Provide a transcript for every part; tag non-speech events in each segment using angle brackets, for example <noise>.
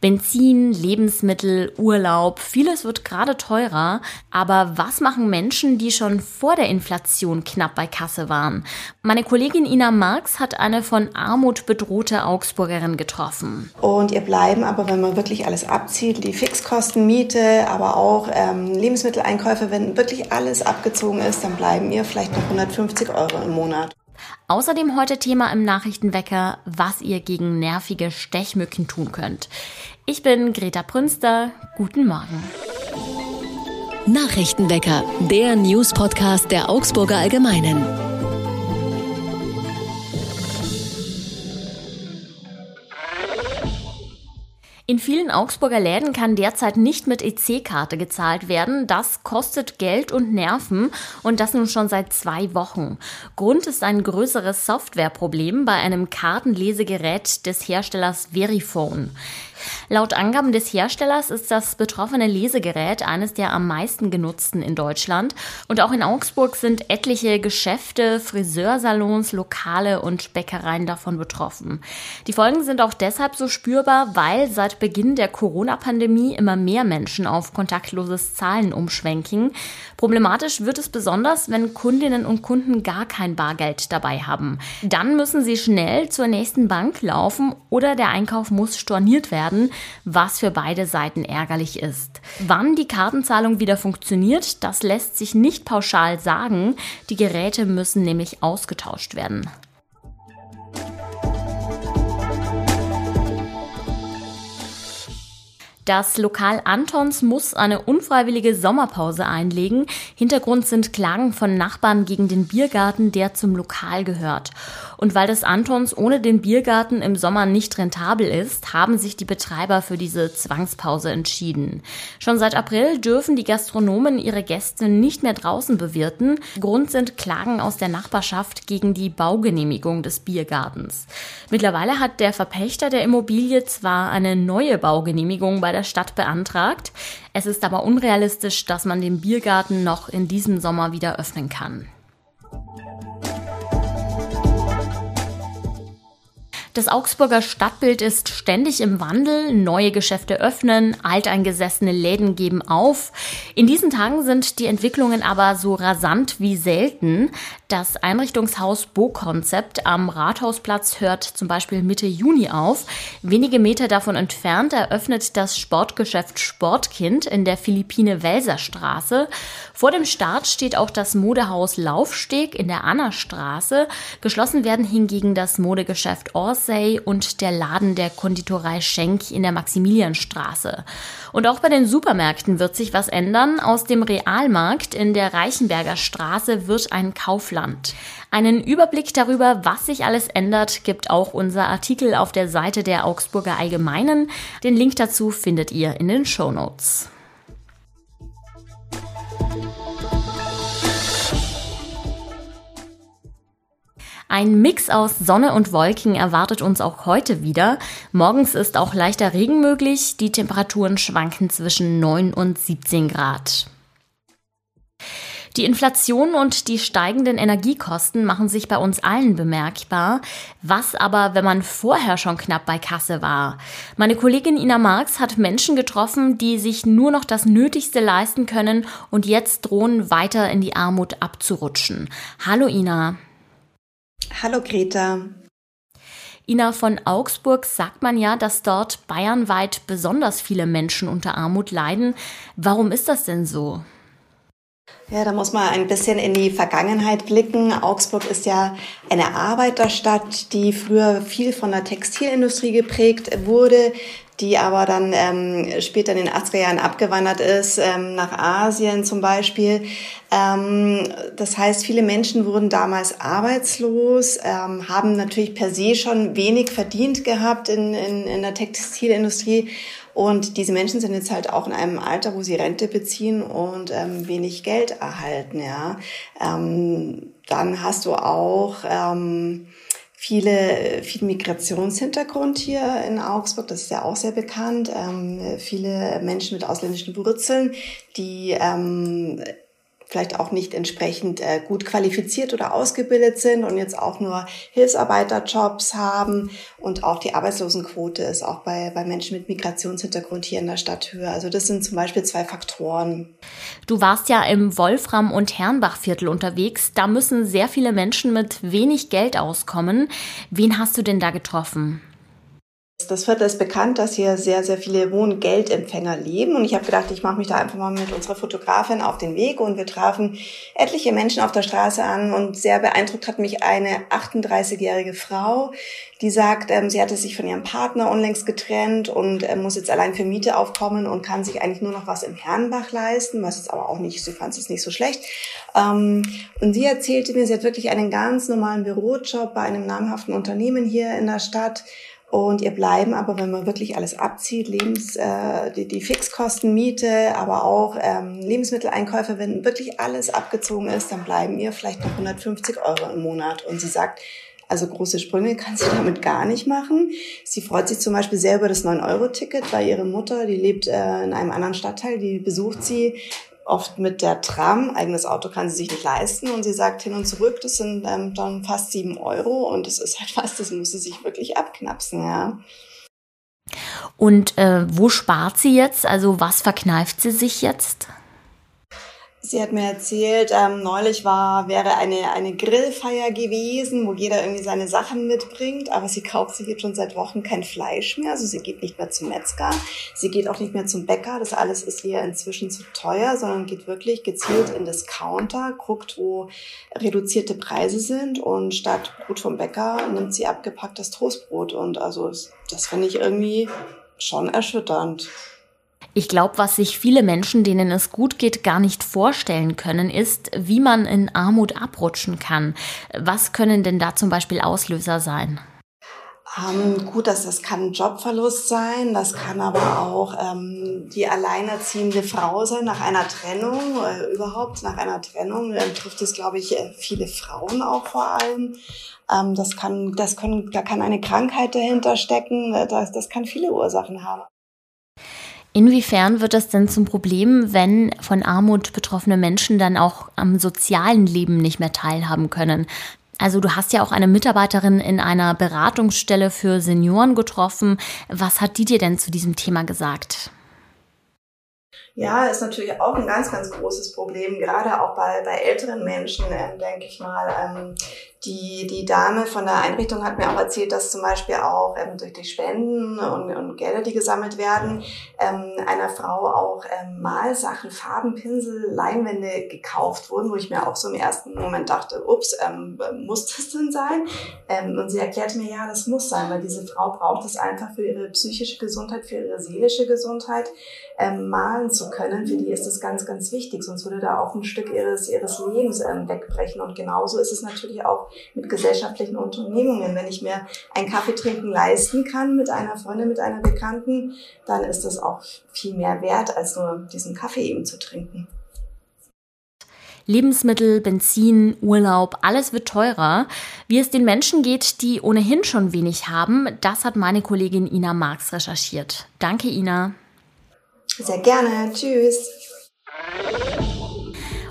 Benzin, Lebensmittel, Urlaub, vieles wird gerade teurer. Aber was machen Menschen, die schon vor der Inflation knapp bei Kasse waren? Meine Kollegin Ina Marx hat eine von Armut bedrohte Augsburgerin getroffen. Und ihr bleiben aber, wenn man wirklich alles abzieht, die Fixkosten, Miete, aber auch ähm, Lebensmitteleinkäufe, wenn wirklich alles abgezogen ist, dann bleiben ihr vielleicht noch 150 Euro im Monat. Außerdem heute Thema im Nachrichtenwecker, was ihr gegen nervige Stechmücken tun könnt. Ich bin Greta Prünster. Guten Morgen. Nachrichtenwecker, der News-Podcast der Augsburger Allgemeinen. In vielen Augsburger Läden kann derzeit nicht mit EC-Karte gezahlt werden. Das kostet Geld und Nerven und das nun schon seit zwei Wochen. Grund ist ein größeres Softwareproblem bei einem Kartenlesegerät des Herstellers Verifone. Laut Angaben des Herstellers ist das betroffene Lesegerät eines der am meisten genutzten in Deutschland. Und auch in Augsburg sind etliche Geschäfte, Friseursalons, Lokale und Bäckereien davon betroffen. Die Folgen sind auch deshalb so spürbar, weil seit Beginn der Corona-Pandemie immer mehr Menschen auf kontaktloses Zahlen umschwenken. Problematisch wird es besonders, wenn Kundinnen und Kunden gar kein Bargeld dabei haben. Dann müssen sie schnell zur nächsten Bank laufen oder der Einkauf muss storniert werden was für beide Seiten ärgerlich ist. Wann die Kartenzahlung wieder funktioniert, das lässt sich nicht pauschal sagen. Die Geräte müssen nämlich ausgetauscht werden. Das Lokal Antons muss eine unfreiwillige Sommerpause einlegen. Hintergrund sind Klagen von Nachbarn gegen den Biergarten, der zum Lokal gehört. Und weil das Antons ohne den Biergarten im Sommer nicht rentabel ist, haben sich die Betreiber für diese Zwangspause entschieden. Schon seit April dürfen die Gastronomen ihre Gäste nicht mehr draußen bewirten. Grund sind Klagen aus der Nachbarschaft gegen die Baugenehmigung des Biergartens. Mittlerweile hat der Verpächter der Immobilie zwar eine neue Baugenehmigung bei der Stadt beantragt. Es ist aber unrealistisch, dass man den Biergarten noch in diesem Sommer wieder öffnen kann. Das Augsburger Stadtbild ist ständig im Wandel. Neue Geschäfte öffnen, alteingesessene Läden geben auf. In diesen Tagen sind die Entwicklungen aber so rasant wie selten. Das Einrichtungshaus Bo-Konzept am Rathausplatz hört zum Beispiel Mitte Juni auf. Wenige Meter davon entfernt eröffnet das Sportgeschäft Sportkind in der Philippine Welser Straße. Vor dem Start steht auch das Modehaus Laufsteg in der Anna-Straße. Geschlossen werden hingegen das Modegeschäft Ors Orsay und der Laden der Konditorei Schenk in der Maximilianstraße. Und auch bei den Supermärkten wird sich was ändern. Aus dem Realmarkt in der Reichenberger Straße wird ein Kaufland. Einen Überblick darüber, was sich alles ändert, gibt auch unser Artikel auf der Seite der Augsburger Allgemeinen. Den Link dazu findet ihr in den Show Notes. Ein Mix aus Sonne und Wolken erwartet uns auch heute wieder. Morgens ist auch leichter Regen möglich. Die Temperaturen schwanken zwischen 9 und 17 Grad. Die Inflation und die steigenden Energiekosten machen sich bei uns allen bemerkbar. Was aber, wenn man vorher schon knapp bei Kasse war? Meine Kollegin Ina Marx hat Menschen getroffen, die sich nur noch das Nötigste leisten können und jetzt drohen, weiter in die Armut abzurutschen. Hallo Ina. Hallo Greta. Ina von Augsburg sagt man ja, dass dort bayernweit besonders viele Menschen unter Armut leiden. Warum ist das denn so? Ja, da muss man ein bisschen in die Vergangenheit blicken. Augsburg ist ja eine Arbeiterstadt, die früher viel von der Textilindustrie geprägt wurde die aber dann ähm, später in den 80er Jahren abgewandert ist, ähm, nach Asien zum Beispiel. Ähm, das heißt, viele Menschen wurden damals arbeitslos, ähm, haben natürlich per se schon wenig verdient gehabt in, in, in der Textilindustrie. Und diese Menschen sind jetzt halt auch in einem Alter, wo sie Rente beziehen und ähm, wenig Geld erhalten. Ja, ähm, dann hast du auch ähm, viele, viel Migrationshintergrund hier in Augsburg, das ist ja auch sehr bekannt. Ähm, viele Menschen mit ausländischen Wurzeln, die ähm, vielleicht auch nicht entsprechend äh, gut qualifiziert oder ausgebildet sind und jetzt auch nur Hilfsarbeiterjobs haben. Und auch die Arbeitslosenquote ist auch bei, bei Menschen mit Migrationshintergrund hier in der Stadt höher. Also das sind zum Beispiel zwei Faktoren. Du warst ja im Wolfram- und Herrenbachviertel unterwegs. Da müssen sehr viele Menschen mit wenig Geld auskommen. Wen hast du denn da getroffen? Das Viertel ist bekannt, dass hier sehr, sehr viele Wohngeldempfänger leben. Und ich habe gedacht, ich mache mich da einfach mal mit unserer Fotografin auf den Weg. Und wir trafen etliche Menschen auf der Straße an. Und sehr beeindruckt hat mich eine 38-jährige Frau, die sagt, ähm, sie hatte sich von ihrem Partner unlängst getrennt und äh, muss jetzt allein für Miete aufkommen und kann sich eigentlich nur noch was im Herrenbach leisten, was jetzt aber auch nicht, sie fand es nicht so schlecht. Ähm, und sie erzählte mir, sie hat wirklich einen ganz normalen Bürojob bei einem namhaften Unternehmen hier in der Stadt und ihr bleiben aber, wenn man wirklich alles abzieht, Lebens, äh, die, die Fixkosten, Miete, aber auch ähm, Lebensmitteleinkäufe, wenn wirklich alles abgezogen ist, dann bleiben ihr vielleicht noch 150 Euro im Monat. Und sie sagt, also große Sprünge kann sie <laughs> damit gar nicht machen. Sie freut sich zum Beispiel sehr über das 9-Euro-Ticket, weil ihre Mutter, die lebt äh, in einem anderen Stadtteil, die besucht sie oft mit der Tram. Eigenes Auto kann sie sich nicht leisten und sie sagt hin und zurück, das sind ähm, dann fast sieben Euro und das ist halt <laughs> was, das muss sie sich wirklich abknapsen, ja. Und äh, wo spart sie jetzt? Also was verkneift sie sich jetzt? Sie hat mir erzählt, ähm, neulich war, wäre eine, eine Grillfeier gewesen, wo jeder irgendwie seine Sachen mitbringt, aber sie kauft sich jetzt schon seit Wochen kein Fleisch mehr, also sie geht nicht mehr zum Metzger, sie geht auch nicht mehr zum Bäcker, das alles ist ihr inzwischen zu teuer, sondern geht wirklich gezielt in das Counter, guckt, wo reduzierte Preise sind. Und statt Brot vom Bäcker nimmt sie abgepacktes Toastbrot. Und also das finde ich irgendwie schon erschütternd. Ich glaube, was sich viele Menschen, denen es gut geht, gar nicht vorstellen können, ist, wie man in Armut abrutschen kann. Was können denn da zum Beispiel Auslöser sein? Ähm, gut, das, das kann Jobverlust sein, das kann aber auch ähm, die alleinerziehende Frau sein nach einer Trennung, äh, überhaupt nach einer Trennung äh, trifft es, glaube ich, äh, viele Frauen auch vor allem. Ähm, das kann, das können, da kann eine Krankheit dahinter stecken, äh, das, das kann viele Ursachen haben. Inwiefern wird das denn zum Problem, wenn von Armut betroffene Menschen dann auch am sozialen Leben nicht mehr teilhaben können? Also du hast ja auch eine Mitarbeiterin in einer Beratungsstelle für Senioren getroffen. Was hat die dir denn zu diesem Thema gesagt? Ja, ist natürlich auch ein ganz, ganz großes Problem, gerade auch bei, bei älteren Menschen, ähm, denke ich mal. Ähm, die, die Dame von der Einrichtung hat mir auch erzählt, dass zum Beispiel auch ähm, durch die Spenden und, und Gelder, die gesammelt werden, ähm, einer Frau auch ähm, Malsachen, Farbenpinsel, Leinwände gekauft wurden, wo ich mir auch so im ersten Moment dachte, ups, ähm, muss das denn sein? Und sie erklärte mir, ja, das muss sein, weil diese Frau braucht es einfach für ihre psychische Gesundheit, für ihre seelische Gesundheit, malen zu können. Für die ist das ganz, ganz wichtig, sonst würde da auch ein Stück ihres, ihres Lebens ähm, wegbrechen. Und genauso ist es natürlich auch mit gesellschaftlichen Unternehmungen. Wenn ich mir einen Kaffee trinken leisten kann mit einer Freundin, mit einer Bekannten, dann ist das auch viel mehr wert, als nur diesen Kaffee eben zu trinken. Lebensmittel, Benzin, Urlaub, alles wird teurer. Wie es den Menschen geht, die ohnehin schon wenig haben, das hat meine Kollegin Ina Marx recherchiert. Danke, Ina. Sehr gerne. Tschüss.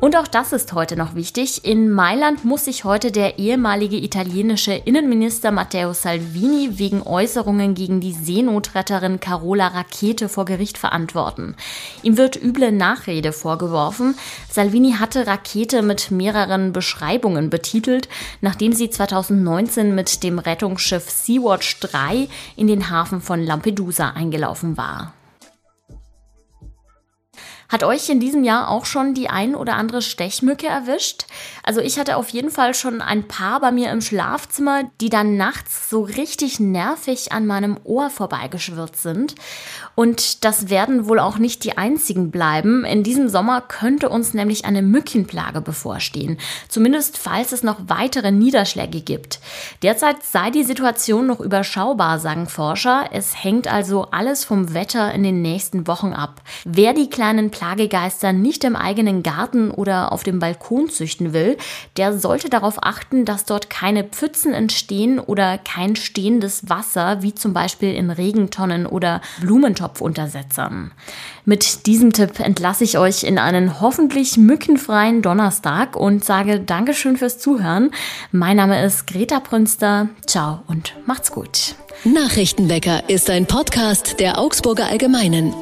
Und auch das ist heute noch wichtig. In Mailand muss sich heute der ehemalige italienische Innenminister Matteo Salvini wegen Äußerungen gegen die Seenotretterin Carola Rakete vor Gericht verantworten. Ihm wird üble Nachrede vorgeworfen. Salvini hatte Rakete mit mehreren Beschreibungen betitelt, nachdem sie 2019 mit dem Rettungsschiff Sea-Watch 3 in den Hafen von Lampedusa eingelaufen war. Hat euch in diesem Jahr auch schon die ein oder andere Stechmücke erwischt? Also ich hatte auf jeden Fall schon ein paar bei mir im Schlafzimmer, die dann nachts so richtig nervig an meinem Ohr vorbeigeschwirrt sind. Und das werden wohl auch nicht die einzigen bleiben. In diesem Sommer könnte uns nämlich eine Mückenplage bevorstehen. Zumindest falls es noch weitere Niederschläge gibt. Derzeit sei die Situation noch überschaubar, sagen Forscher. Es hängt also alles vom Wetter in den nächsten Wochen ab. Wer die kleinen Plagegeister nicht im eigenen Garten oder auf dem Balkon züchten will, der sollte darauf achten, dass dort keine Pfützen entstehen oder kein stehendes Wasser, wie zum Beispiel in Regentonnen oder Blumentopfuntersetzern. Mit diesem Tipp entlasse ich euch in einen hoffentlich mückenfreien Donnerstag und sage Dankeschön fürs Zuhören. Mein Name ist Greta Prünster. Ciao und macht's gut. Nachrichtenwecker ist ein Podcast der Augsburger Allgemeinen.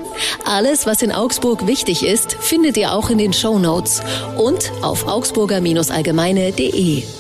Alles, was in Augsburg wichtig ist, findet ihr auch in den Show Notes und auf augsburger-allgemeine.de.